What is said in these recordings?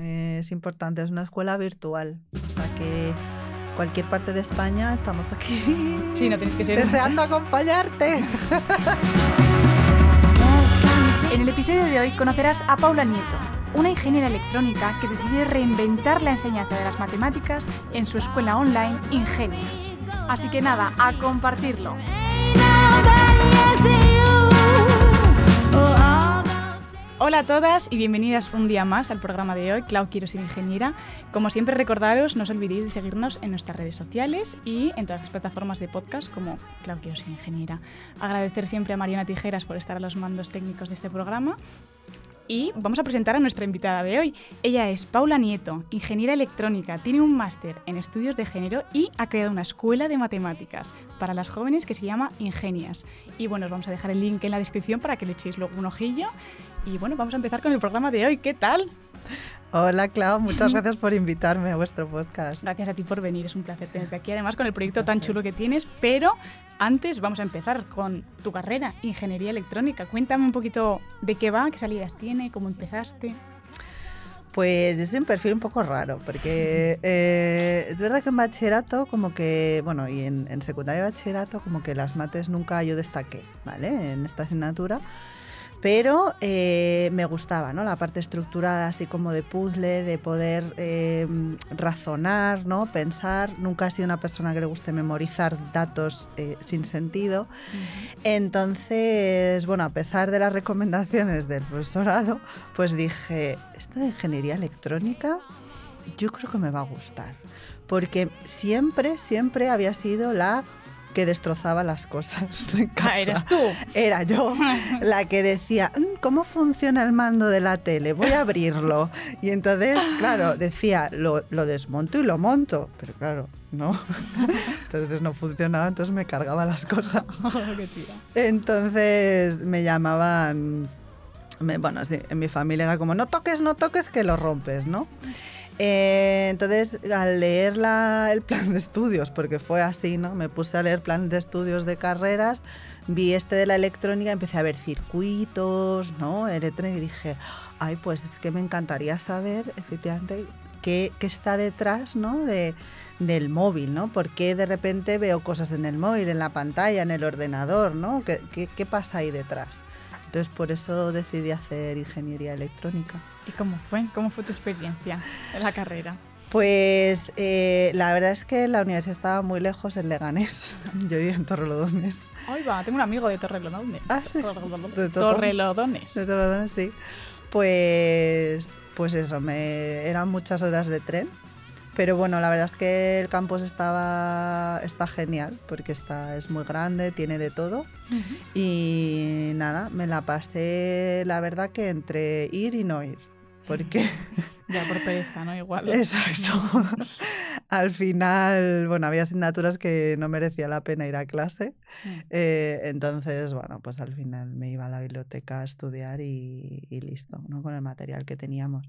eh, es importante, es una escuela virtual. O sea que cualquier parte de España estamos aquí. Sí, no tienes que ser. Deseando acompañarte. En el episodio de hoy conocerás a Paula Nieto, una ingeniera electrónica que decide reinventar la enseñanza de las matemáticas en su escuela online Ingenias. Así que nada, a compartirlo. Hola a todas y bienvenidas un día más al programa de hoy, Clau Quiero ser ingeniera. Como siempre recordaros, no os olvidéis de seguirnos en nuestras redes sociales y en todas las plataformas de podcast como Clau Quiero ingeniera. Agradecer siempre a Mariana Tijeras por estar a los mandos técnicos de este programa y vamos a presentar a nuestra invitada de hoy. Ella es Paula Nieto, ingeniera electrónica, tiene un máster en estudios de género y ha creado una escuela de matemáticas para las jóvenes que se llama Ingenias. Y bueno, os vamos a dejar el link en la descripción para que le echéis luego un ojillo. Y bueno, vamos a empezar con el programa de hoy. ¿Qué tal? Hola, Clau. Muchas gracias por invitarme a vuestro podcast. Gracias a ti por venir. Es un placer tenerte aquí. Además, con el proyecto tan chulo que tienes. Pero antes vamos a empezar con tu carrera, Ingeniería Electrónica. Cuéntame un poquito de qué va, qué salidas tiene, cómo empezaste. Pues es un perfil un poco raro, porque eh, es verdad que en bachillerato, como que, bueno, y en, en secundaria y bachillerato, como que las mates nunca yo destaqué, ¿vale? En esta asignatura. Pero eh, me gustaba, ¿no? La parte estructurada, así como de puzzle, de poder eh, razonar, ¿no? Pensar. Nunca he sido una persona que le guste memorizar datos eh, sin sentido. Entonces, bueno, a pesar de las recomendaciones del profesorado, pues dije, esto de ingeniería electrónica, yo creo que me va a gustar. Porque siempre, siempre había sido la que destrozaba las cosas. En casa. Ah, eres tú. Era yo la que decía, "Mm, ¿cómo funciona el mando de la tele? Voy a abrirlo. Y entonces, claro, decía, lo, lo desmonto y lo monto. Pero claro, no. Entonces no funcionaba, entonces me cargaba las cosas. Entonces me llamaban, me- bueno, sí, en mi familia era como, no toques, no toques, que lo rompes, ¿no? Eh, entonces, al leer la- el plan de estudios, porque fue así, ¿no? Me puse a leer plan de estudios de carreras, vi este de la electrónica, empecé a ver circuitos, ¿no? Electrónica y dije, ay, pues es que me encantaría saber, efectivamente, qué, qué está detrás, ¿no? De, del móvil, ¿no? ¿Por qué de repente veo cosas en el móvil, en la pantalla, en el ordenador, ¿no? ¿Qué, qué, qué pasa ahí detrás? Entonces, por eso decidí hacer ingeniería electrónica. ¿Y cómo fue? ¿Cómo fue tu experiencia en la carrera? Pues eh, la verdad es que la universidad estaba muy lejos en Leganés. Yo vivía en Torrelodones. Ay, va, tengo un amigo de Torrelodones. Ah, sí. Torrelodones. ¿De Torre- Torrelodones. De Torrelodones, sí. Pues, pues eso, me, eran muchas horas de tren. Pero bueno, la verdad es que el campus estaba, está genial porque está, es muy grande, tiene de todo. Ujú. Y nada, me la pasé, la verdad que entre ir y no ir. Porque, Ya por pereza, ¿no? Igual. exacto, al final, bueno, había asignaturas que no merecía la pena ir a clase. Mm. Eh, entonces, bueno, pues al final me iba a la biblioteca a estudiar y, y listo, ¿no? Con el material que teníamos.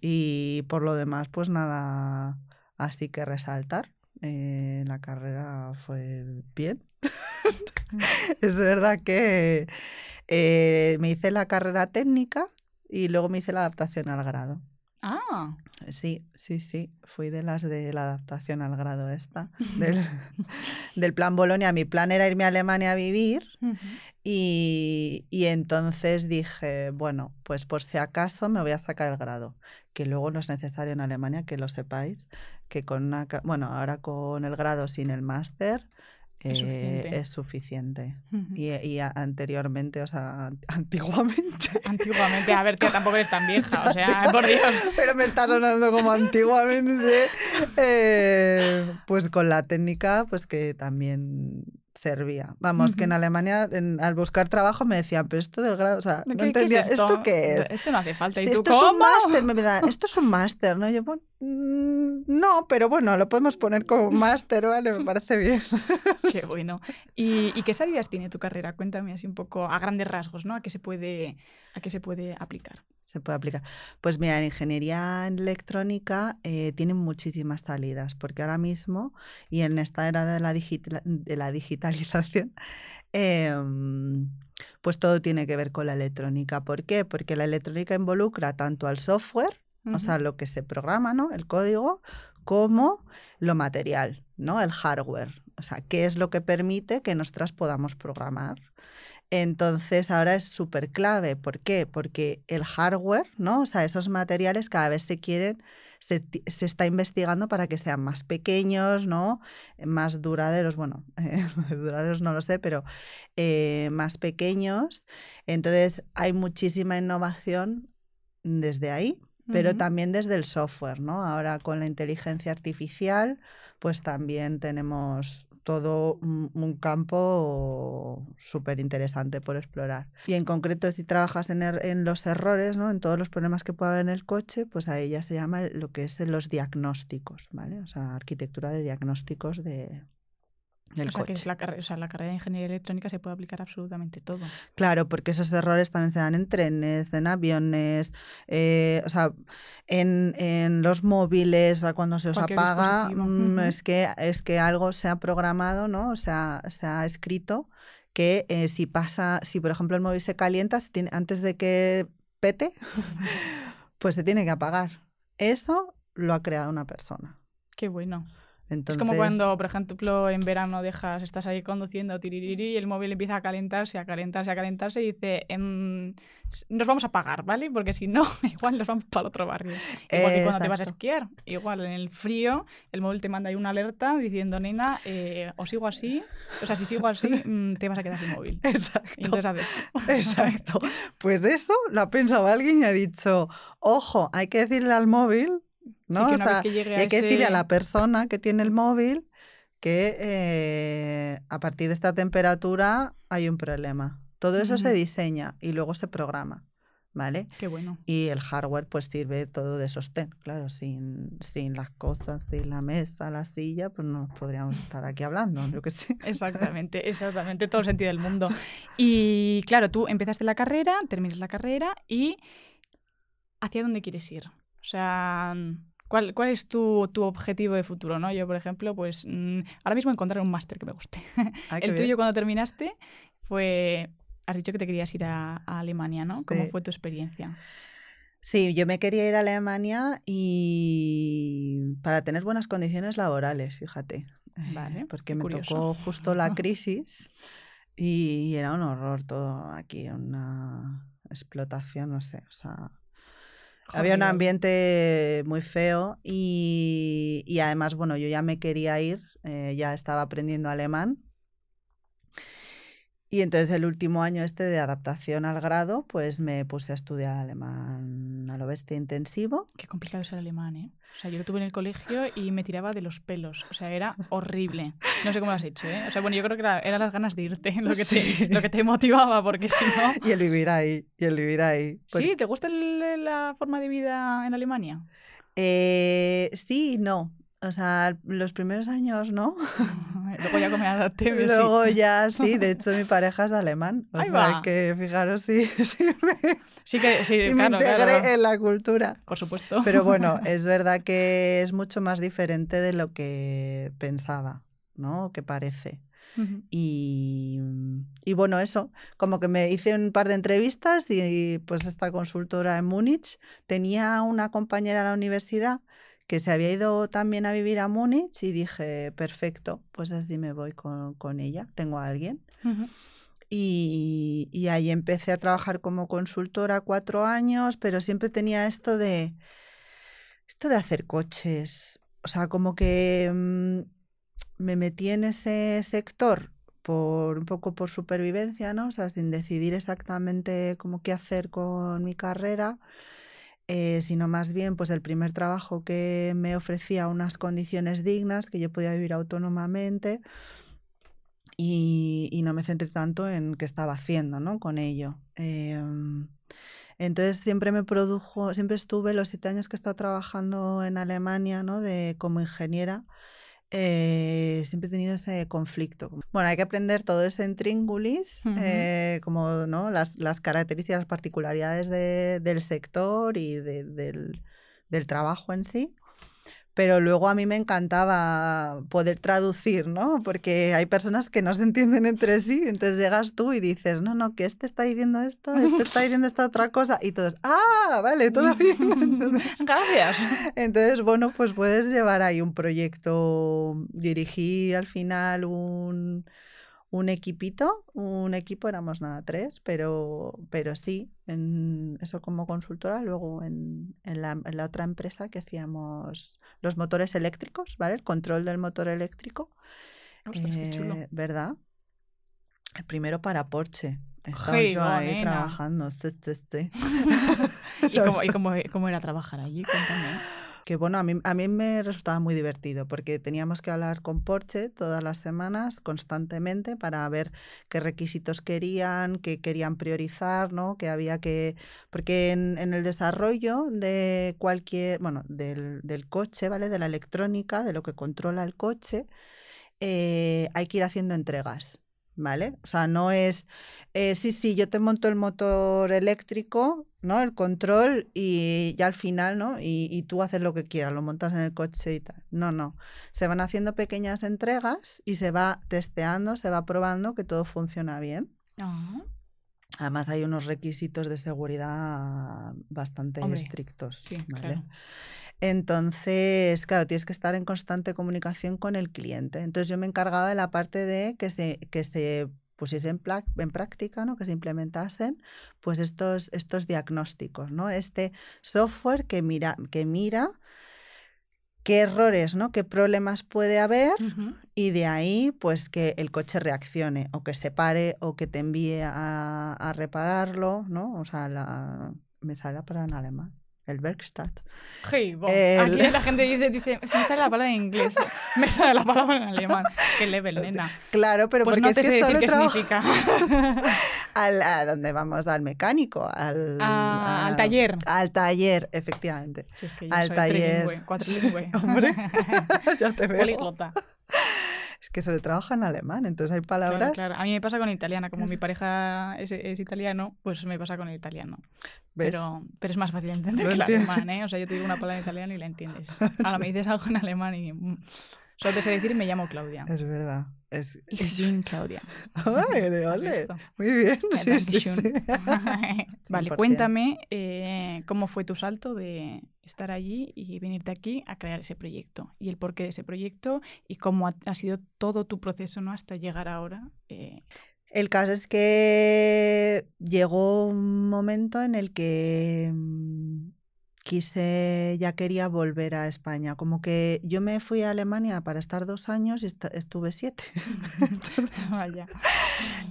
Y por lo demás, pues nada, así que resaltar. Eh, la carrera fue bien. es verdad que eh, me hice la carrera técnica y luego me hice la adaptación al grado. Ah, Sí, sí, sí. Fui de las de la adaptación al grado esta, del, del plan Bolonia. Mi plan era irme a Alemania a vivir y, y entonces dije, bueno, pues por si acaso me voy a sacar el grado, que luego no es necesario en Alemania, que lo sepáis, que con una, bueno, ahora con el grado sin el máster Es eh, suficiente. es suficiente. Y, anteriormente, o sea, an- antiguamente, Antiguamente, a ver, tía, tampoco eres tan vieja, o sea, por Dios. pero me está sonando como antiguamente, eh, pues con la técnica, pues que también servía. Vamos, que en. Alemania, en- al buscar trabajo, me decían, pero esto del grado, o sea, no ¿Qué- qué entendía, es esto? qué es? Esto no hace falta. ¿Y Sí, tú esto es un cómo? máster, me dan, esto es un máster, ¿no? Yo, bueno, mm, no, pero bueno, lo podemos poner como máster, ¿vale? Me parece bien. Qué bueno. ¿Y, y qué salidas tiene tu carrera? Cuéntame así un poco a grandes rasgos, ¿no? ¿A qué se puede, a qué se puede aplicar? Se puede aplicar. Pues mira, en ingeniería en electrónica eh, tienen muchísimas salidas, porque ahora mismo, y en esta era de la, digitala- de la digitalización, em, pues todo tiene que ver con la electrónica. ¿Por qué? Porque la electrónica involucra tanto al software, o sea, lo que se programa, ¿no? El código, como lo material, ¿no? El hardware. O sea, qué es lo que permite que nosotras podamos programar. Entonces ahora es súper clave. ¿Por qué? Porque el hardware, ¿no? O sea, esos materiales cada vez se quieren, se, está investigando para que sean más pequeños, ¿no? Más duraderos, bueno, duraderos no lo sé, pero eh, más pequeños. Entonces hay muchísima innovación desde ahí, pero también desde el software, ¿no? Ahora con la inteligencia artificial, pues también tenemos todo un, campo súper interesante por explorar. Y en concreto, si trabajas en, er, en, los errores, ¿no? en todos los problemas que pueda haber en el coche, pues ahí ya se llama lo que es los diagnósticos, ¿vale? O sea, arquitectura de diagnósticos de, o sea, que es la, o sea, la carrera de ingeniería electrónica se puede aplicar absolutamente todo. Claro, porque esos errores también se dan en trenes, en aviones, eh, o sea, en, en, los móviles, cuando se os apaga, mm, es, que, es que algo se ha programado, ¿no? O sea, se ha escrito que eh, si pasa, si por ejemplo el móvil se calienta, tiene, antes de que pete, pues se tiene que apagar. Eso lo ha creado una persona. Qué bueno es como cuando, por ejemplo, en verano dejas, estás ahí conduciendo, tiririri, y el móvil empieza a calentarse, a calentarse, a calentarse, y dice, em, nos vamos a pagar, ¿vale? Porque si no, igual nos vamos para otro barrio. Igual que cuando te vas a esquiar, igual en el frío, el móvil te manda ahí una alerta diciendo, nena, eh, o sigo así, o sea, si sigo así, mm, te vas a quedar sin móvil. Exacto. entonces, a ver. Exacto. Pues eso lo ha pensado alguien y ha dicho, ojo, hay que decirle al móvil ¿no? hay que decirle a la persona que tiene el móvil que eh, a partir de esta temperatura hay un problema. Todo eso se diseña y luego se programa. ¿Vale? Qué bueno. Y el hardware pues sirve todo de sostén, claro, sin, sin las cosas, sin la mesa, la silla, pues no podríamos estar aquí hablando, yo que sé. Exactamente, exactamente, todo el sentido del mundo. Y claro, tú empezaste la carrera, terminas la carrera y ¿hacia dónde quieres ir? O sea, ¿Cuál, ¿Cuál, es tu, tu, objetivo de futuro? ¿no? Yo, por ejemplo, pues mm, ahora mismo encontrar un máster que me guste. Ah, el tuyo cuando terminaste fue, has dicho que te querías ir a, Alemania, ¿no? ¿Cómo fue tu experiencia? Sí, yo me quería ir a Alemania y para tener buenas condiciones laborales, fíjate. Vale, porque me tocó justo la crisis y era un horror todo aquí, una explotación, no sé, o sea, había un ambiente muy feo y, y, además, bueno, yo ya me quería ir, eh, ya estaba aprendiendo alemán y entonces el último año este de adaptación al grado, pues me puse a estudiar alemán a lo bestia intensivo. Qué complicado es el alemán, ¿eh? O sea, yo lo tuve en el colegio y me tiraba de los pelos. O sea, era horrible. No sé cómo lo has hecho, ¿eh? O sea, bueno, yo creo que eran era las ganas de irte lo que, te, lo que te motivaba, porque si no... Y el vivir ahí, y el vivir ahí. ¿Sí? ¿Te gusta la forma de vida en Alemania? Eh, sí y no. O sea, los primeros años, ¿no? Luego ya me adapté. Luego ya, sí. De hecho, mi pareja es alemán. O sea, que fijaros si, si me, sí que, sí, integré en la cultura. Por supuesto. Pero bueno, es verdad que es mucho más diferente de lo que pensaba, ¿no? Que parece. y, y, bueno, eso, como que me hice un par de entrevistas y pues esta consultora en Múnich tenía una compañera en la universidad que se había ido también a vivir a Múnich y dije, perfecto, pues así me voy con, con ella, tengo a alguien. y, y, ahí empecé a trabajar como consultora cuatro años, pero siempre tenía esto de, esto de hacer coches. O sea, como que mm, me metí en ese sector por un poco por supervivencia, ¿no? O sea, sin decidir exactamente cómo qué hacer con mi carrera. Eh, sino más bien pues el primer trabajo que me ofrecía unas condiciones dignas, que yo podía vivir autónomamente y, no me centré tanto en qué estaba haciendo ¿no? con ello. Em, entonces siempre me produjo, siempre estuve los siete años que he estado trabajando en Alemania ¿no? de, como ingeniera eh, siempre he tenido ese conflicto. Bueno, hay que aprender todo ese intríngulis, eh, como ¿no? las, las, características, las particularidades del sector y del, del, trabajo en sí. Pero luego a mí me encantaba poder traducir, ¿no? Porque hay personas que no se entienden entre sí, entonces llegas tú y dices, no, no, que este está diciendo esto, este está diciendo esta otra cosa, y todos, ah, vale, todo bien. Gracias. Entonces, bueno, pues puedes llevar ahí un proyecto, dirigí al final un un equipito, un equipo, éramos nada, tres, pero, pero sí, en eso como consultora, luego en, en, la, en, la, otra empresa que hacíamos los motores eléctricos, ¿vale? El control del motor eléctrico. Ostras, qué chulo. Eh, ¿Verdad? El primero para Porsche. Estaba Hey, yo ahí trabajando. Sí, sí, sí. ¿Y, cómo, y cómo- cómo era trabajar allí? Cuéntame. Que bueno, a mí, a mí me resultaba muy divertido porque teníamos que hablar con Porsche todas las semanas, constantemente, para ver qué requisitos querían, qué querían priorizar, ¿no? Que había que. Porque en, en el desarrollo de cualquier. Bueno, del, del coche, ¿vale? De la electrónica, de lo que controla el coche, eh, hay que ir haciendo entregas. ¿Vale? O sea, no es, eh, sí, sí, yo te monto el motor eléctrico, ¿no? El control y ya al final, ¿no? Y, y tú haces lo que quieras, lo montas en el coche y tal. No, no. Se van haciendo pequeñas entregas y se va testeando, se va probando que todo funciona bien. Ah, Además hay unos requisitos de seguridad bastante Hombre, estrictos. sí, ¿vale? claro. Entonces, claro, tienes que estar en constante comunicación con el cliente. Entonces yo me encargaba de la parte de que se, que se pusiese en, en práctica, ¿no? que se implementasen pues estos, estos diagnósticos, ¿no? Este software que mira, que mira qué errores, ¿no? qué problemas puede haber y de ahí, pues que el coche reaccione o que se pare o que te envíe a, a repararlo, ¿no? O sea, la, me sale palabra en alemán, el Werkstatt. Hey, bo. El- Aquí la gente dice, dice, me sale la palabra en inglés, me sale la palabra en alemán. Qué level, nena. Claro, pero Pues porque no es te que sé decir solo qué significa. al, a donde vamos, al mecánico, al, Ah, al a- taller. Al taller, efectivamente. Si es que yo Al soy taller. trilingüe, cuatrilingüe. Hombre, ya te veo. Políglota. Que solo trabaja en alemán, entonces hay palabras. claro. A mí me pasa con italiana. Como mi pareja es, es italiano, pues me pasa con el italiano. ¿ves? Pero, pero es más fácil de entender que el alemán, ¿eh? O sea, yo te digo una palabra en italiano y la entiendes. Ahora me dices algo en alemán y... mm, Solo te sé decir me llamo Claudia. Es verdad. Es, Claudia. Ole, ole. Muy bien. Sí, sí, sí. vale, 100%. cuéntame eh, cómo fue tu salto de estar allí y venirte aquí a crear ese proyecto y el porqué de ese proyecto y cómo ha, ha sido todo tu proceso ¿no? hasta llegar ahora. eh, El caso es que llegó un momento en el que mm, quise, ya quería volver a España. Como que yo me fui a Alemania para estar dos años y estuve siete. vaya.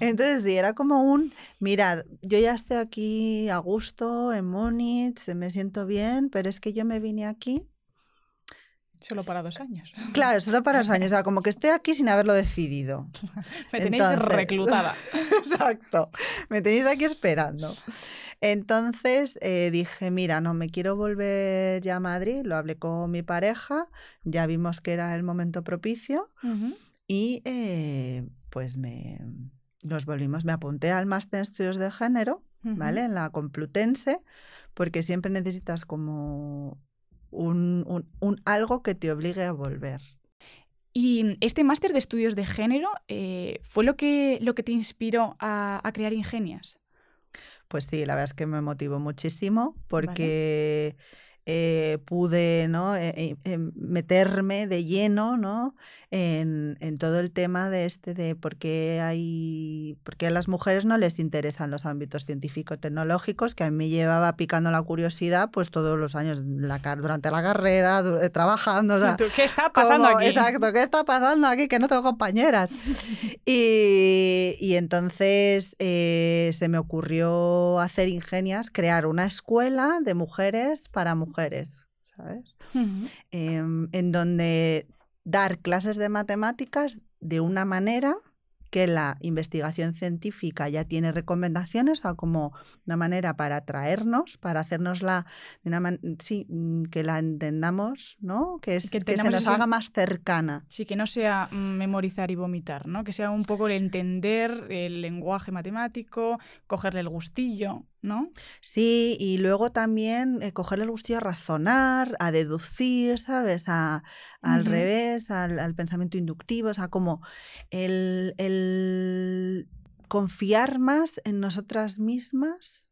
Entonces, sí, era como un, mirad, yo ya estoy aquí a gusto en Múnich, me siento bien, pero es que yo me vine aquí, Solo para dos años. claro, solo para dos años, o sea, como que estoy aquí sin haberlo decidido. Me tenéis Entonces- reclutada. Exacto, me tenéis aquí esperando. Entonces eh, dije, mira, no, me quiero volver ya a Madrid, lo hablé con mi pareja, ya vimos que era el momento propicio y eh, pues me nos volvimos, me apunté al máster en estudios de género, ¿vale? En la Complutense, porque siempre necesitas como un, un- un algo que te obligue a volver. Y este máster de estudios de género eh, fue lo que, lo que te inspiró a, a crear Ingenias. Pues sí, la verdad es que me motivó muchísimo porque eh, pude ¿no? eh, eh, eh, meterme de lleno ¿no? en, en todo el tema de este de por qué hay por qué a las mujeres no les interesan los ámbitos científico-tecnológicos, que a mí me llevaba picando la curiosidad pues todos los años la durante la carrera, du- trabajando. o sea, ¿Tú, ¿Qué está pasando como- aquí? Exacto, ¿qué está pasando aquí? Que no tengo compañeras. Y, y entonces se me ocurrió hacer ingenias, crear una escuela de mujeres para mujeres, ¿sabes? Ujú. Em, en donde dar clases de matemáticas de una manera que la investigación científica ya tiene recomendaciones, o como una manera para atraernos, para hacernosla de una man- sí, mm, que la entendamos, ¿no? Que, es, Que que, se nos ese- haga más cercana. Sí, que no sea mm, memorizar y vomitar, ¿no? Que sea un poco el entender el lenguaje matemático, cogerle el gustillo, ¿no? Sí, y luego también eh, cogerle el gustillo a razonar, a deducir, ¿sabes? A, al revés, al, al pensamiento inductivo, o sea, como el, el confiar más en nosotras mismas.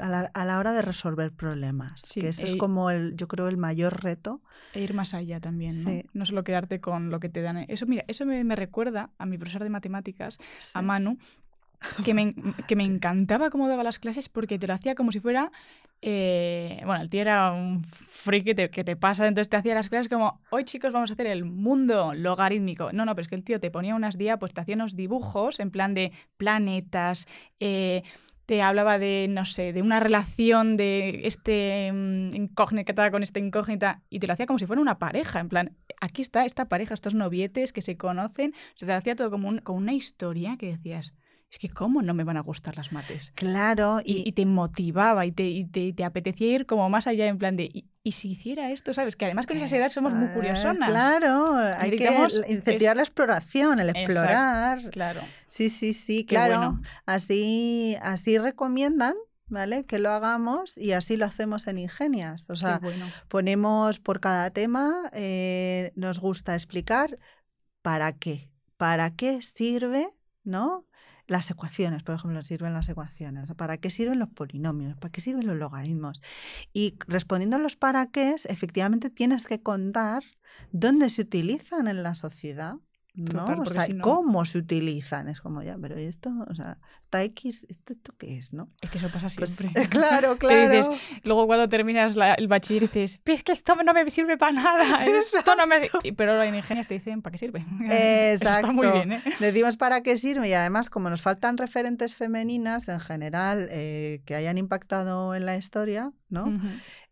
A, la, a la hora de resolver problemas. Sí, que ese es e- como el, yo creo, el mayor reto. E ir más allá también, ¿no? Sí. No solo quedarte con lo que te dan. Eso, mira, eso me, me recuerda a mi profesor de matemáticas, a Manu, que me, que me encantaba cómo daba las clases porque te lo hacía como si fuera... eh, bueno, el tío era un freak que te, pasa, entonces te hacía las clases como, hoy chicos vamos a hacer el mundo logarítmico. No, no, pero es que el tío te ponía unas diapos, te hacía unos dibujos en plan de planetas, eh, te hablaba de, no sé, de una relación de este mm, incógnita con esta incógnita y te lo hacía como si fuera una pareja, en plan, aquí está esta pareja, estos novietes que se conocen, se te hacía todo como, como una historia que decías, es que cómo no me van a gustar las mates. Claro, Y, y, y te motivaba y te, y te, te apetecía ir como más allá en plan de, ¿y, si hiciera esto? ¿Sabes? Que además con esas edades somos muy curiosonas. Claro, hay que incentivar es- la exploración, el Exacto. explorar. Claro. Sí, sí, sí, claro. bueno. Así, así recomiendan, ¿vale? Que lo hagamos y así lo hacemos en Ingenias. O sea, bueno. ponemos por cada tema, eh, nos gusta explicar para qué, para qué sirve, ¿no? Las ecuaciones, por ejemplo, sirven las ecuaciones. ¿Para qué sirven los polinomios? ¿Para qué sirven los logaritmos? Y respondiendo a los para qué, efectivamente tienes que contar dónde se utilizan en la sociedad. ¿No? Total, o porque sea, si no- cómo se utilizan. Es como ya, pero esto, o sea, esta X, ¿esto, esto qué es, no? Es que eso pasa Pues, siempre. claro, claro. dices, Luego cuando terminas la- el bachiller dices, "Pero es que esto no me sirve para nada. Esto no me... Pero en ingenias te dicen, ¿para qué sirve? Eso está muy Exacto. bien, ¿eh? Decimos para qué sirve y además como nos faltan referentes femeninas en general eh, que hayan impactado en la historia, ¿no?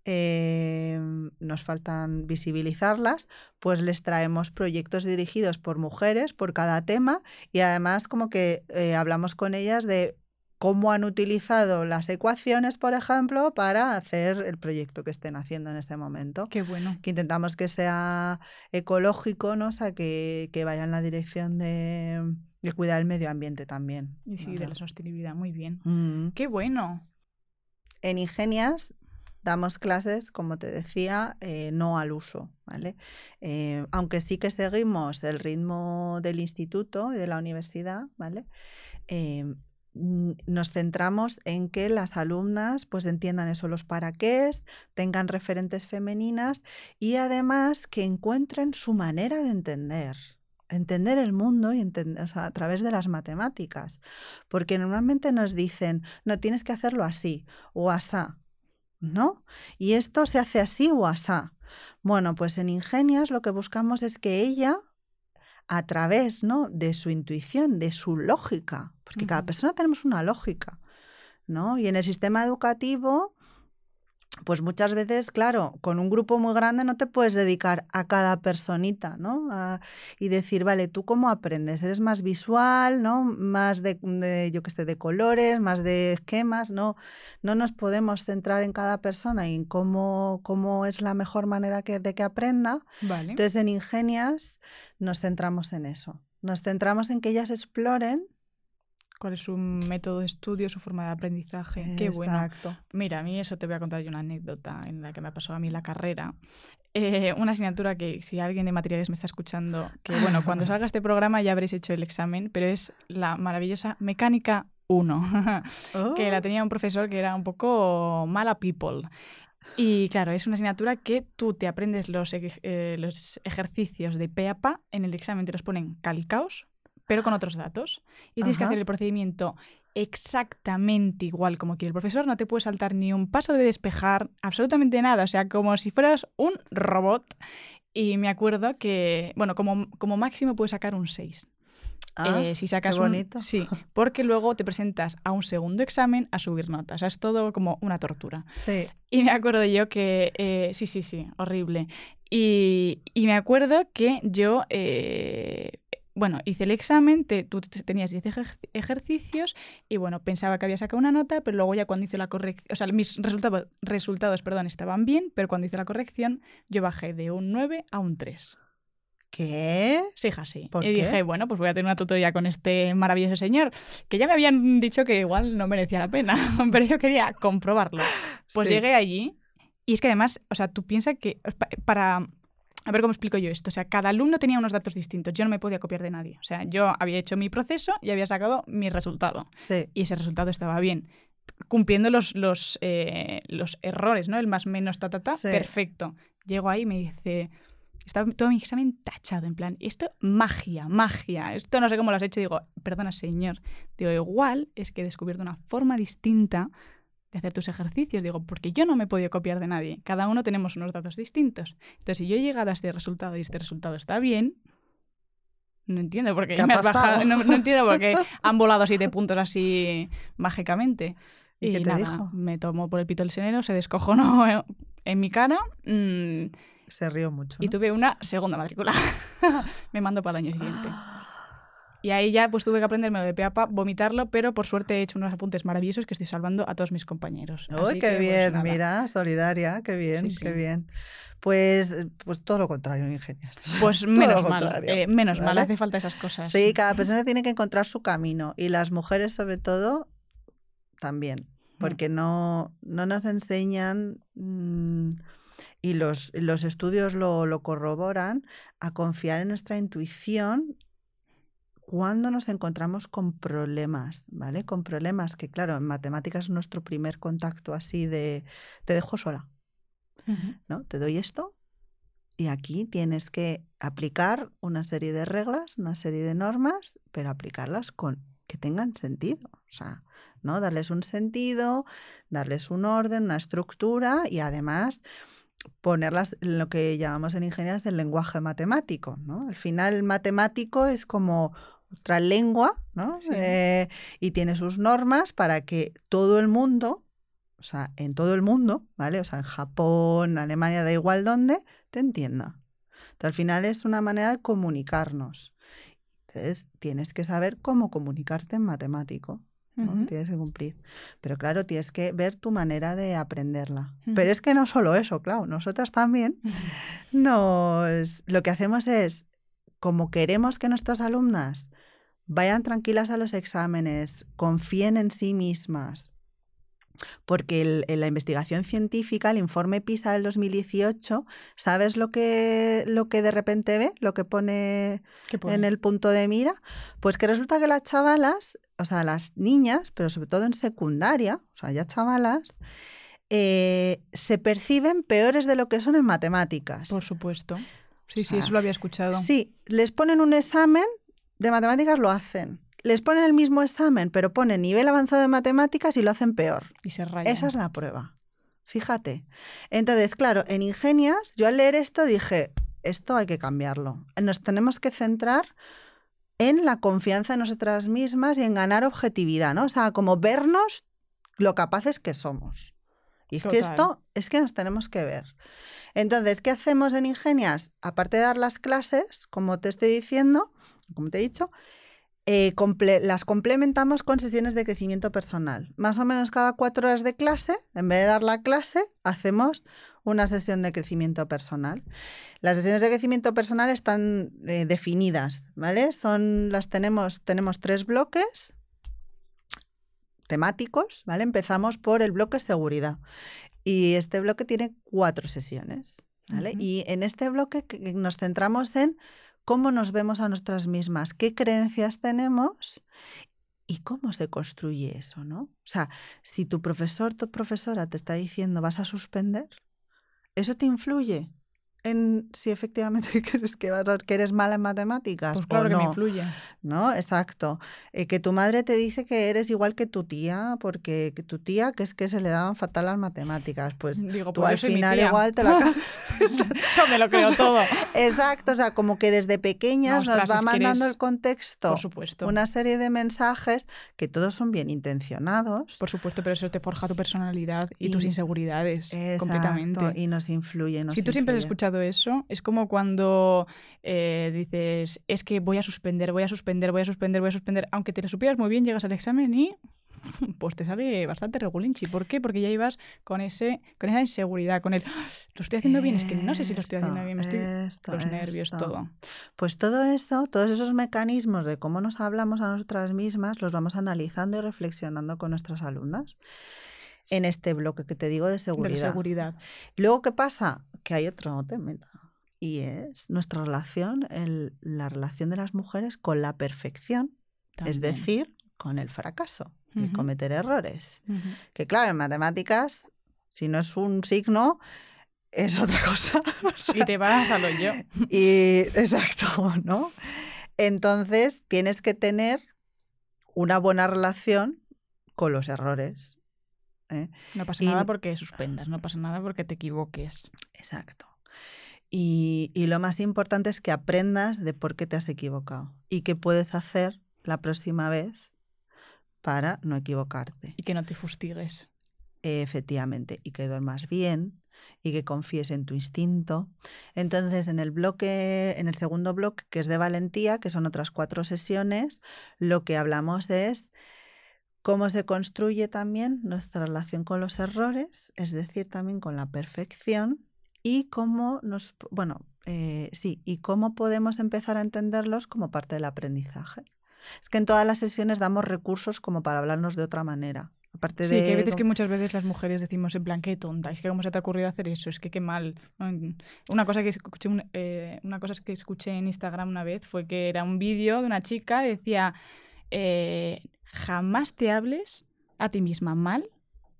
Eh, nos faltan visibilizarlas, pues les traemos proyectos dirigidos por mujeres por cada tema y además como que eh, hablamos con ellas de cómo han utilizado las ecuaciones, por ejemplo, para hacer el proyecto que estén haciendo en este momento Qué bueno. que intentamos que sea ecológico, ¿no? O sea, que, que vaya en la dirección de, de cuidar el medio ambiente también. Y sí, de la sostenibilidad, muy bien. Mm. Qué bueno. En Ingenias damos clases, como te decía, eh, no al uso, ¿vale? Eh, aunque sí que seguimos el ritmo del instituto y de la universidad, ¿vale? Eh, nos centramos en que las alumnas pues entiendan eso, los para qué, tengan referentes femeninas y además que encuentren su manera de entender entender el mundo y entender, a través de las matemáticas. Porque normalmente nos dicen, no, tienes que hacerlo así o asá, ¿no? Y esto se hace así o asá. Bueno, pues en Ingenias lo que buscamos es que ella, a través ¿no? de su intuición, de su lógica, porque cada persona tenemos una lógica, ¿no? Y en el sistema educativo, pues muchas veces, claro, con un grupo muy grande no te puedes dedicar a cada personita, ¿no? A- y decir, vale, ¿tú cómo aprendes? ¿Eres más visual, ¿no? Más de, de, yo que sé, de colores, más de esquemas, ¿no? No nos podemos centrar en cada persona y en cómo, cómo es la mejor manera que, de que aprenda. Vale. Entonces, en Ingenias nos centramos en eso. Nos centramos en que ellas exploren. ¿Cuál es su método de estudio, su forma de aprendizaje? Qué bueno. Exacto. Mira, a mí eso te voy a contar yo una anécdota en la que me pasó a mí la carrera. Eh, una asignatura que, si alguien de materiales me está escuchando, que bueno, cuando salga este programa ya habréis hecho el examen, pero es la maravillosa Mecánica 1, que la tenía un profesor que era un poco mala people. Y claro, es una asignatura que tú te aprendes los, eh, los ejercicios de pe a pa, en el examen te los ponen calcaos, pero con otros datos. Y tienes que hacer el procedimiento exactamente igual como quiere el profesor, no te puedes saltar ni un paso de despejar, absolutamente nada, o sea, como si fueras un robot. Y me acuerdo que, bueno, como, como máximo puedes sacar un 6. Ah, Eh, si sacas qué un- bonito. sí, porque luego te presentas a un segundo examen a subir notas. O sea, es todo como una tortura. Sí. Y me acuerdo yo que, eh, sí, sí, sí, horrible. Y, y me acuerdo que yo, eh, bueno, hice el examen, te- tú te- tenías 10 ejer- ejercicios y bueno, pensaba que había sacado una nota, pero luego ya cuando hice la corrección, o sea, mis resultado- resultados, perdón, estaban bien, pero cuando hice la corrección yo bajé de un 9 a un 3. ¿Qué? Sí, hija, sí. ¿Por y qué? dije, bueno, pues voy a tener una tutoría con este maravilloso señor, que ya me habían dicho que igual no merecía la pena, pero yo quería comprobarlo. Pues Sí. llegué allí y es que además, o sea, tú piensas que pa- para... A ver cómo explico yo esto. O sea, cada alumno tenía unos datos distintos. Yo no me podía copiar de nadie. O sea, yo había hecho mi proceso y había sacado mi resultado. Sí. Y ese resultado estaba bien. Cumpliendo los, los, eh, los errores, ¿no? El más menos ta, ta, ta. Sí. Perfecto. Llego ahí y me dice... Estaba todo mi examen tachado, en plan, esto magia, magia, esto no sé cómo lo has hecho. Digo, perdona, señor. Digo, igual es que he descubierto una forma distinta de hacer tus ejercicios. Digo, porque yo no me he podido copiar de nadie. Cada uno tenemos unos datos distintos. Entonces, si yo he llegado a este resultado y este resultado está bien, no entiendo por qué ¿Qué ha me has bajado. No, no entiendo por qué han volado siete puntos así mágicamente. ¿Y qué te nada, dijo? me tomó por el pito el senero, se descojonó en mi cara mm, Se rió mucho. y ¿no? tuve una segunda matrícula. me mandó para el año siguiente. Y ahí ya pues tuve que aprenderme de pe a pa, vomitarlo, pero por suerte he hecho unos apuntes maravillosos que estoy salvando a todos mis compañeros. Uy, qué que, pues, bien, nada. mira, solidaria, qué bien, Sí, sí. qué bien. Pues, pues todo lo contrario en ingeniería. Pues menos mal, eh, menos mal, hace falta esas cosas. Sí, cada persona tiene que encontrar su camino y las mujeres sobre todo también, Mm. porque no, no nos enseñan mm, y los, los estudios lo, lo corroboran a confiar en nuestra intuición cuando nos encontramos con problemas, ¿vale? Con problemas que, claro, en matemáticas es nuestro primer contacto así de te dejo sola. ¿no? Te doy esto y aquí tienes que aplicar una serie de reglas, una serie de normas, pero aplicarlas con que tengan sentido, o sea, ¿no? Darles un sentido, darles un orden, una estructura y además ponerlas en lo que llamamos en ingeniería el lenguaje matemático, ¿no? Al final el matemático es como otra lengua, ¿no? Sí. Eh, y tiene sus normas para que todo el mundo, o sea, en todo el mundo, ¿vale? O sea, en Japón, Alemania, da igual dónde, te entienda. Entonces, al final es una manera de comunicarnos. Entonces, tienes que saber cómo comunicarte en matemático. Tienes que cumplir. Pero claro, tienes que ver tu manera de aprenderla. Ujú. Pero es que no solo eso, claro, nosotras también nos lo que hacemos es como queremos que nuestras alumnas vayan tranquilas a los exámenes, confíen en sí mismas. Porque el- en la investigación científica, el informe PISA del 2018, ¿sabes lo que, lo que de repente ve? Lo que pone en el punto de mira, pues que resulta que las chavalas, o sea, las niñas, pero sobre todo en secundaria, o sea, ya chavalas, eh, se perciben peores de lo que son en matemáticas. Por supuesto. Sí, O sí, eso lo había escuchado. Sí, les ponen un examen de matemáticas, lo hacen. Les ponen el mismo examen, pero ponen nivel avanzado de matemáticas y lo hacen peor. Y se rayan. Esa es la prueba. Fíjate. Entonces, claro, en Ingenias, yo al leer esto dije, esto hay que cambiarlo. Nos tenemos que centrar en la confianza en nosotras mismas y en ganar objetividad, ¿no? O sea, como vernos lo capaces que somos. Y es que Total. esto es que nos tenemos que ver. Entonces, ¿qué hacemos en Ingenias? Aparte de dar las clases, como te estoy diciendo, como te he dicho, eh, comple- las complementamos con sesiones de crecimiento personal. Más o menos cada cuatro horas de clase, en vez de dar la clase, hacemos una sesión de crecimiento personal. Las sesiones de crecimiento personal están eh, definidas, ¿vale? Son, las tenemos, tenemos tres bloques temáticos, ¿vale? Empezamos por el bloque seguridad. Y este bloque tiene cuatro sesiones, ¿vale? Y en este bloque que- que nos centramos en cómo nos vemos a nosotras mismas, qué creencias tenemos y cómo se construye eso, ¿no? O sea, si tu profesor, tu profesora te está diciendo vas a suspender, ¿eso te influye en si efectivamente crees que, vas a- que eres mala en matemáticas Pues o claro que me influye. ¿no? Exacto. Eh, que tu madre te dice que eres igual que tu tía, porque que tu tía, que es que se le daban fatal las matemáticas. Pues Digo, tú pues al final igual te la ca- Yo me lo creo todo. Exacto, o sea, como que desde pequeñas No, ostras, nos va mandando eres- el contexto Por supuesto. una serie de mensajes que todos son bien intencionados. Por supuesto, pero eso te forja tu personalidad y, tus inseguridades Exacto, completamente. Y nos influye. nos si tú siempre has influye. Escuchado eso, es como cuando eh, dices, es que voy a suspender, voy a suspender, voy a suspender, voy a suspender, aunque te lo supieras muy bien, llegas al examen y pues te sale bastante regulinchi. ¿Por qué? Porque ya ibas con ese con esa inseguridad, con el "Ah, lo estoy haciendo bien, es que no sé si lo estoy haciendo bien, me estoy Esto, los nervios, esto. todo. Pues todo esto, todos esos mecanismos de cómo nos hablamos a nosotras mismas, los vamos analizando y reflexionando con nuestras alumnas en este bloque que te digo de De seguridad. la seguridad. Luego, ¿qué pasa? Que hay otro tema y es nuestra relación, el- la relación de las mujeres con la perfección, es decir, con el fracaso Ujú. cometer errores. Que claro, en matemáticas, si no es un signo, es otra cosa. O Y te vas a lo yo. y exacto, ¿no? Entonces tienes que tener una buena relación con los errores. ¿Eh? No pasa Y nada porque suspendas, no pasa nada porque te equivoques. Exacto. Y, y lo más importante es que aprendas de por qué te has equivocado y qué puedes hacer la próxima vez para no equivocarte. Y que no te fustigues. Efectivamente, y que duermas bien y que confíes en tu instinto. Entonces, en el bloque, en el segundo bloque, que es de valentía, que son otras cuatro sesiones, lo que hablamos es cómo se construye también nuestra relación con los errores, es decir, también con la perfección, y cómo nos, bueno, eh, sí, y cómo podemos empezar a entenderlos como parte del aprendizaje. Es que en todas las sesiones damos recursos como para hablarnos de otra manera. Aparte Sí, de que hay veces que muchas veces las mujeres decimos en plan, qué tonta, es que cómo se te ha ocurrido hacer eso, es que qué mal. Una cosa que escuché, un- eh, una cosa que escuché en Instagram una vez fue que era un vídeo de una chica que decía, eh, jamás te hables a ti misma mal,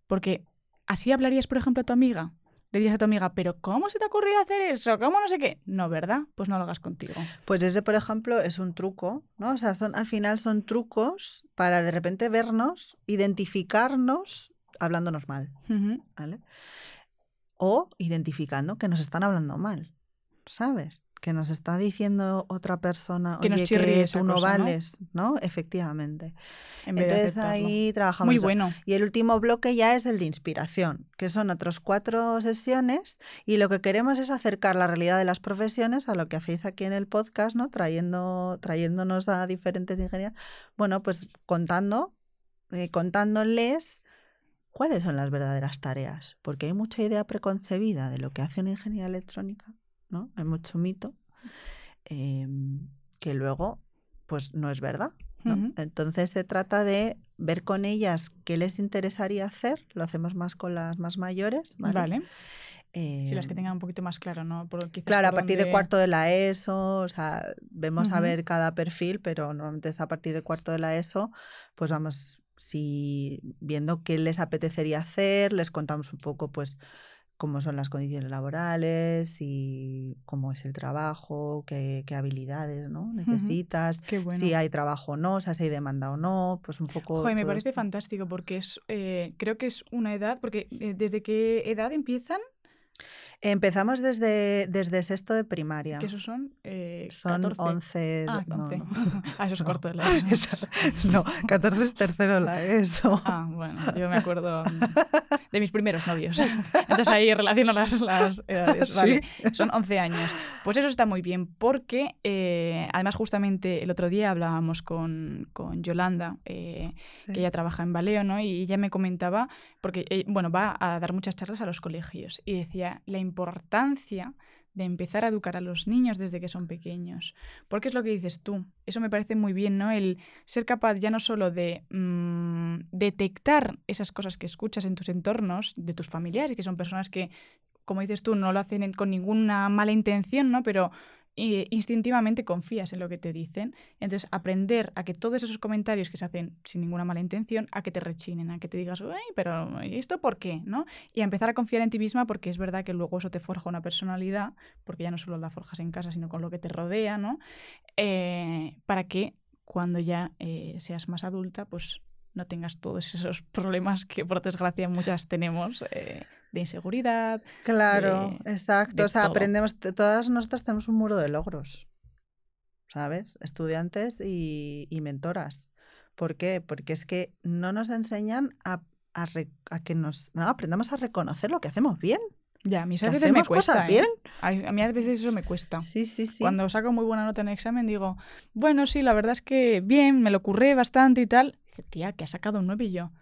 porque así hablarías, por ejemplo, a tu amiga. Le dirías a tu amiga, pero ¿cómo se te ha ocurrido hacer eso? ¿Cómo no sé qué? No, ¿verdad? Pues no lo hagas contigo. Pues ese, por ejemplo, es un truco, ¿no? O sea, son, al final son trucos para de repente vernos, identificarnos hablándonos mal. ¿vale? O identificando que nos están hablando mal, ¿sabes? Que nos está diciendo otra persona, Que nos oye, chirríe que tú no vales, ¿no? Efectivamente. En Entonces ahí trabajamos Muy eso. bueno. Y el último bloque ya es el de inspiración, que son otros cuatro sesiones y lo que queremos es acercar la realidad de las profesiones a lo que hacéis aquí en el podcast, ¿no? Trayendo, trayéndonos a diferentes ingenieros. Bueno, pues contando, eh, contándoles cuáles son las verdaderas tareas, porque hay mucha idea preconcebida de lo que hace una ingeniería electrónica, ¿no? Hay mucho mito em, que luego, pues no es verdad. Entonces se trata de ver con ellas qué les interesaría hacer. Lo hacemos más con las más mayores. Vale. Vale. Si las que Em, tengan un poquito más claro, ¿no? Por, Claro, a partir de donde- cuarto de la ESO, o sea, vemos a ver cada perfil, pero normalmente es a partir de cuarto de la ESO, pues vamos si viendo qué les apetecería hacer, les contamos un poco pues cómo son las condiciones laborales y cómo es el trabajo, qué, qué habilidades ¿no? necesitas, Qué bueno. si hay trabajo o no, o sea, si hay demanda o no, pues un poco... Joder, me parece esto. fantástico porque es, eh, creo que es una edad, porque eh, ¿desde qué edad empiezan? Empezamos desde, desde sexto de primaria. Que esos son eh, Son 14. 11... Ah, no, 11. no. ah, eso es No. corto de la ESO. No, 14 es tercero la ESO. Ah, bueno, yo me acuerdo mm, de mis primeros novios. Entonces ahí relaciono las, las edades. Vale, Sí. son 11 años. Pues eso está muy bien porque eh, además justamente el otro día hablábamos con, con Yolanda, eh, Sí. que ella trabaja en Baleo, ¿no? Y ella me comentaba, porque, eh, bueno, va a dar muchas charlas a los colegios y decía la importancia de empezar a educar a los niños desde que son pequeños. Porque es lo que dices tú. Eso me parece muy bien, ¿no? El ser capaz ya no solo de mm, detectar esas cosas que escuchas en tus entornos, de tus familiares, que son personas que, como dices tú, no lo hacen en- con ninguna mala intención, ¿no? Pero instintivamente confías en lo que te dicen. Entonces, aprender a que todos esos comentarios que se hacen sin ninguna mala intención, a que te rechinen, a que te digas, "Ay, pero ¿y ¿esto por qué? ¿no? Y a empezar a confiar en ti misma porque es verdad que luego eso te forja una personalidad, porque ya no solo la forjas en casa, sino con lo que te rodea, ¿no? Eh, para que cuando ya eh, seas más adulta, pues no tengas todos esos problemas que por desgracia muchas tenemos eh, de inseguridad. Claro, de- exacto. de o sea, todo. aprendemos, todas nosotras tenemos un muro de logros, ¿sabes? Estudiantes y, y mentoras. ¿Por qué? Porque es que no nos enseñan a, a re- a que nos no, aprendamos a reconocer lo que hacemos bien. Ya, a mí a veces me cuesta. ¿eh? bien. A, a mí a veces eso me cuesta. Sí, sí, sí. Cuando saco muy buena nota en el examen digo, bueno, sí, la verdad es que bien, me lo curré bastante y tal. Dice, tía, que ha sacado un 9 y yo.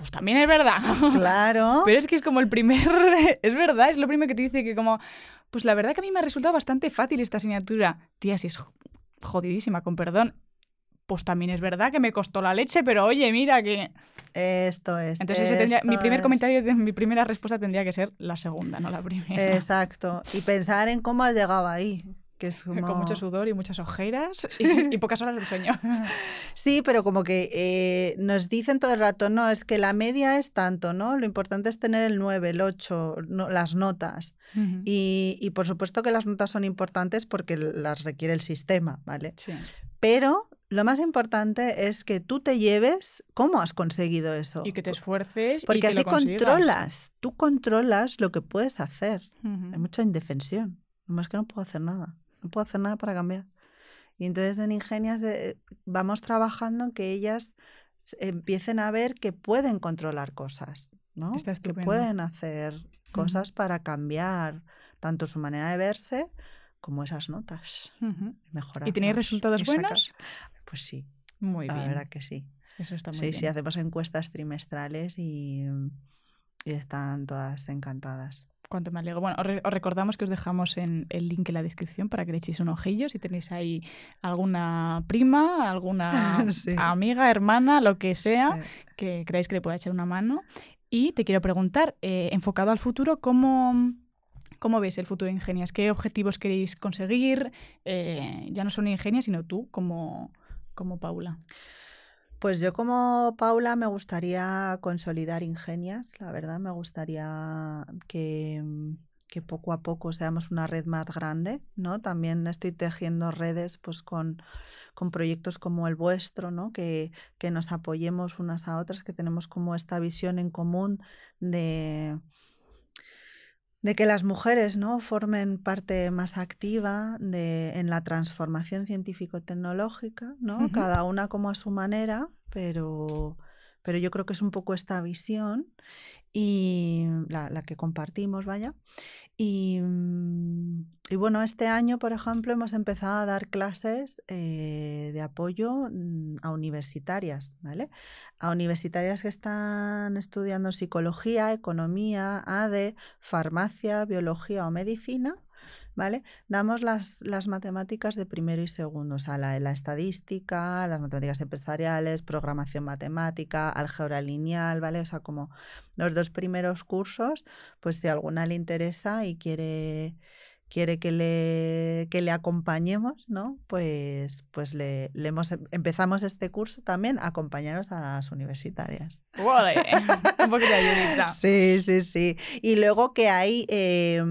Pues también es verdad. Claro. Pero es que es como el primer. es verdad, es lo primero que te dice que, como. Pues la verdad que a mí me ha resultado bastante fácil esta asignatura. Tía, si es jodidísima, con perdón. Pues también es verdad que me costó la leche, pero oye, mira que. Esto es. Entonces, ese tendría- mi esto primer es. comentario, mi primera respuesta tendría que ser la segunda, no la primera. Exacto. Y pensar en cómo has llegado ahí. Que es como... Con mucho sudor y muchas ojeras y, y pocas horas de sueño. Sí, pero como que eh, nos dicen todo el rato, no, es que la media es tanto, ¿no? Lo importante es tener el 9, el 8, no- las notas. Y, y por supuesto que las notas son importantes porque las requiere el sistema, ¿vale? Sí. Pero lo más importante es que tú te lleves cómo has conseguido eso. Y que te esfuerces. y Porque que así lo controlas, tú controlas lo que puedes hacer. Hay mucha indefensión. No es que no puedo hacer nada. No puedo hacer nada para cambiar. Y entonces en Ingenias eh, vamos trabajando en que ellas empiecen a ver que pueden controlar cosas, ¿no? Que pueden hacer cosas para cambiar tanto su manera de verse como esas notas. Ujú. Mejorar. ¿Y tenéis resultados buenos? Pues sí, Muy la bien. verdad que sí. Eso está muy Sí, bien. sí, hacemos encuestas trimestrales y, y están todas encantadas. Cuánto me alegro. Bueno, os, re- os recordamos que os dejamos en el link en la descripción para que le echéis un ojillo si tenéis ahí alguna prima, alguna Sí. amiga, hermana, lo que sea, Sí. que creáis que le pueda echar una mano. Y te quiero preguntar, eh, enfocado al futuro, ¿cómo, ¿cómo ves el futuro de Ingenias? ¿Qué objetivos queréis conseguir? Eh, ya no solo Ingenias, sino tú como, como Paula. Pues yo como Paula me gustaría consolidar Ingenias, la verdad, me gustaría que, mm, que poco a poco seamos una red más grande, ¿no? También estoy tejiendo redes pues con, con proyectos como el vuestro, ¿no? Que, que nos apoyemos unas a otras, que tenemos como esta visión en común de, de que las mujeres ¿no? formen parte más activa de, en la transformación científico-tecnológica, ¿no? Cada una como a su manera, pero, pero yo creo que es un poco esta visión y la, que compartimos, vaya. Y, mm, y bueno, este año, por ejemplo, hemos empezado a dar clases eh, de apoyo mm, a universitarias, ¿vale? A universitarias que están estudiando psicología, economía, ADE, farmacia, biología o medicina, ¿vale? Damos las, las matemáticas de primero y segundo, o sea, la, la estadística, las matemáticas empresariales, programación matemática, álgebra lineal, ¿vale? O sea, como los dos primeros cursos, pues si alguna le interesa y quiere quiere que le, que le acompañemos, ¿no? Pues, pues le, le hemos, empezamos este curso también a acompañaros a las universitarias. ¡Ole! Un poquito de ayudita. Sí, sí, sí. Y luego que hay, eh,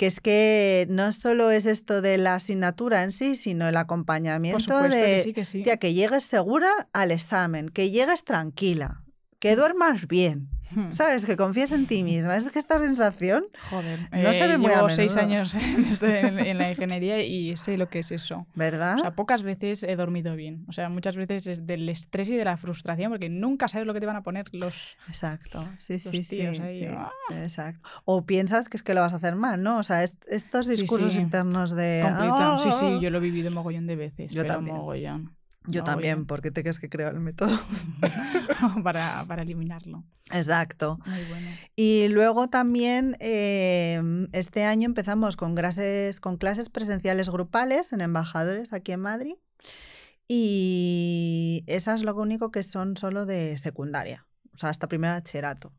que es que no solo es esto de la asignatura en sí, sino el acompañamiento de, que sí, que sí. tía, que llegues segura al examen, que llegues tranquila, que duermas bien. ¿Sabes? Que confíes en ti misma. Es que esta sensación Joder, No se eh, ve muy a seis años en, esto- en- en la ingeniería y sé lo que es eso. ¿verdad? O sea, pocas veces he dormido bien. O sea, muchas veces es del estrés y de la frustración porque nunca sabes lo que te van a poner los... Exacto, sí, los sí, sí, ahí, sí, ¡ah! exacto. O piensas que es que lo vas a hacer mal, ¿no? O sea, est- estos discursos sí. internos de... Completa. Sí, sí, "Ah". yo lo he vivido mogollón de veces. Yo pero también. mogollón. Yo mogollón. también, porque te crees que creo el método. para, para eliminarlo. Exacto. Muy bueno. Y luego también eh, este año empezamos con clases, con clases presenciales grupales en embajadores aquí en Madrid. Y esas lo único que son solo de secundaria, o sea, hasta primer bachillerato.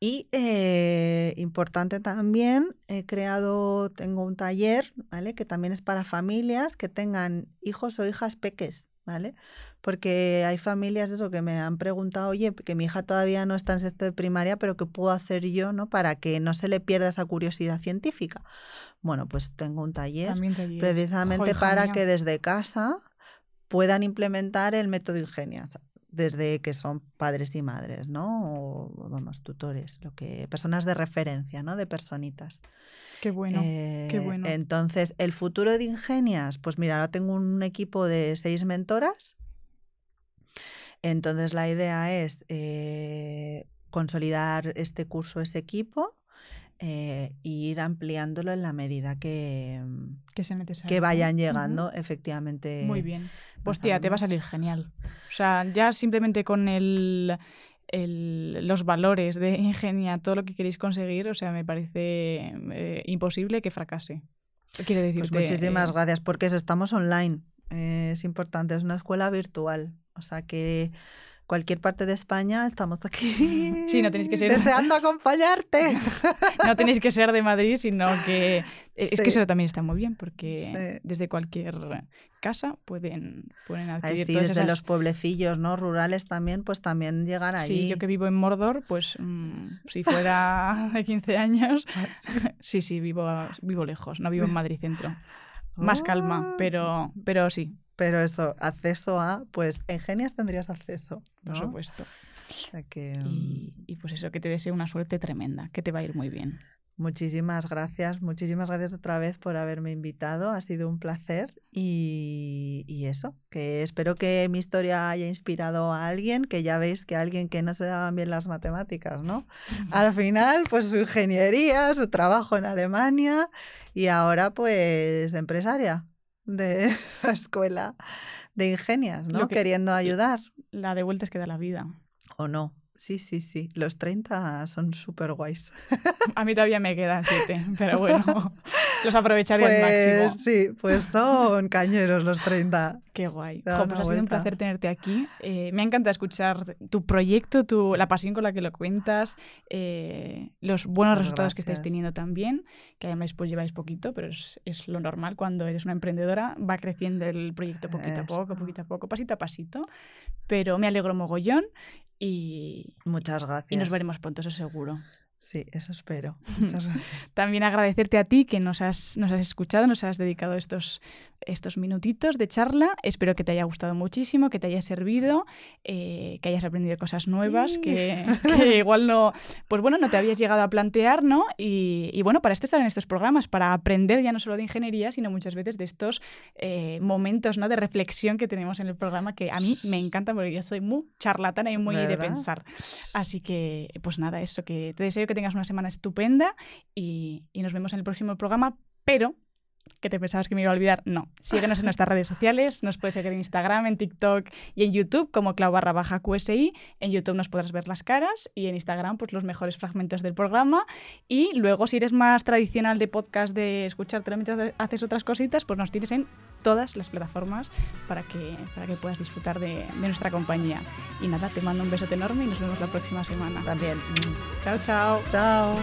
Y eh, importante también, he creado, tengo un taller, ¿vale? Que también es para familias que tengan hijos o hijas peques, ¿vale? Porque hay familias de eso que me han preguntado, oye, que mi hija todavía no está en sexto de primaria, pero ¿qué puedo hacer yo, ¿no? Para que no se le pierda esa curiosidad científica. Bueno, pues tengo un taller precisamente para mía. que desde casa puedan implementar el método Ingenias, desde que son padres y madres, ¿no? O, vamos, tutores, lo que personas de referencia, ¿no? De personitas. Qué bueno. qué Eh, bueno. Entonces, el futuro de Ingenias, pues mira, ahora tengo un equipo de seis mentoras. Entonces, la idea es eh, consolidar este curso, ese equipo, eh, y ir ampliándolo en la medida que, Que sea necesario. que vayan llegando efectivamente. Muy bien. Pues tía, te va a salir genial. O sea, ya simplemente con el, el- los valores de Ingenia, todo lo que queréis conseguir, o sea, me parece eh, imposible que fracase. Quiere decir, Pues muchísimas gracias, porque eso, estamos online. eh, es importante, es una escuela virtual. O sea que cualquier parte de España estamos aquí. Sí, no tenéis que ser- Deseando acompañarte. No tenéis que ser de Madrid, sino que es Sí. que eso también está muy bien, porque Sí. desde cualquier casa pueden, pueden Ahí adquirir sí, todas desde esas- los pueblecillos, ¿no? Rurales también, pues también llegar allí. Sí, yo que vivo en Mordor, pues mm, si fuera de 15 años, sí, sí, vivo, vivo lejos, no vivo en Madrid Centro. Más calma, Ah. pero, pero sí, Pero eso, acceso a, pues en Genias tendrías acceso. por supuesto. O sea que, Y, y pues eso, que te deseo una suerte tremenda, que te va a ir muy bien. Muchísimas gracias, muchísimas gracias otra vez por haberme invitado, ha sido un placer y, y eso, que espero que mi historia haya inspirado a alguien, que ya veis que alguien que no se daban bien las matemáticas, ¿no? Al final, pues su ingeniería, su trabajo en Alemania y ahora pues empresaria de la escuela de ingenias, ¿no? Que- Queriendo ayudar La de vueltas que da la vida. o no. Sí, sí, sí, los 30 son súper guays. A mí todavía me quedan siete, pero bueno, los aprovecharé al Pues máximo. sí, pues son cañeros los 30. Qué guay. Jo, pues ha sido un placer tenerte aquí. Eh, me encanta escuchar tu proyecto, tu, la pasión con la que lo cuentas, eh, los buenos Muchas resultados que estáis teniendo también, que además pues lleváis poquito, pero es, es lo normal cuando eres una emprendedora, va creciendo el proyecto poquito a poco, poquito a poco, pasito a pasito. Pero me alegro mogollón y, Muchas gracias. y nos veremos pronto, eso seguro. Sí, eso espero. También agradecerte a ti que nos has, nos has escuchado, nos has dedicado estos, estos minutitos de charla. Espero que te haya gustado muchísimo, que te haya servido, eh, que hayas aprendido cosas nuevas, Sí. que, que igual no, pues bueno, no te habías llegado a plantear, ¿no? Y, y bueno, para esto estar en estos programas, para aprender ya no solo de ingeniería, sino muchas veces de estos eh, momentos ¿no? de reflexión que tenemos en el programa que a mí me enncanta porque yo soy muy charlatana y muy de ¿Verdad? pensar. Así que, pues nada, eso, que te deseo que tengas una semana estupenda y, nos vemos en el próximo programa, pero que te pensabas que me iba a olvidar, no. Síguenos en nuestras redes sociales, nos puedes seguir en Instagram, en TikTok y en YouTube como clau barra baja QSI. En YouTube nos podrás ver las caras y en Instagram pues los mejores fragmentos del programa. Y luego si eres más tradicional de podcast de escuchártelo mientras haces otras cositas, pues nos tienes en todas las plataformas para que, para que puedas disfrutar de, de nuestra compañía. Y nada, te mando un besote enorme y nos vemos la próxima semana. También. Chao, chao. Chao.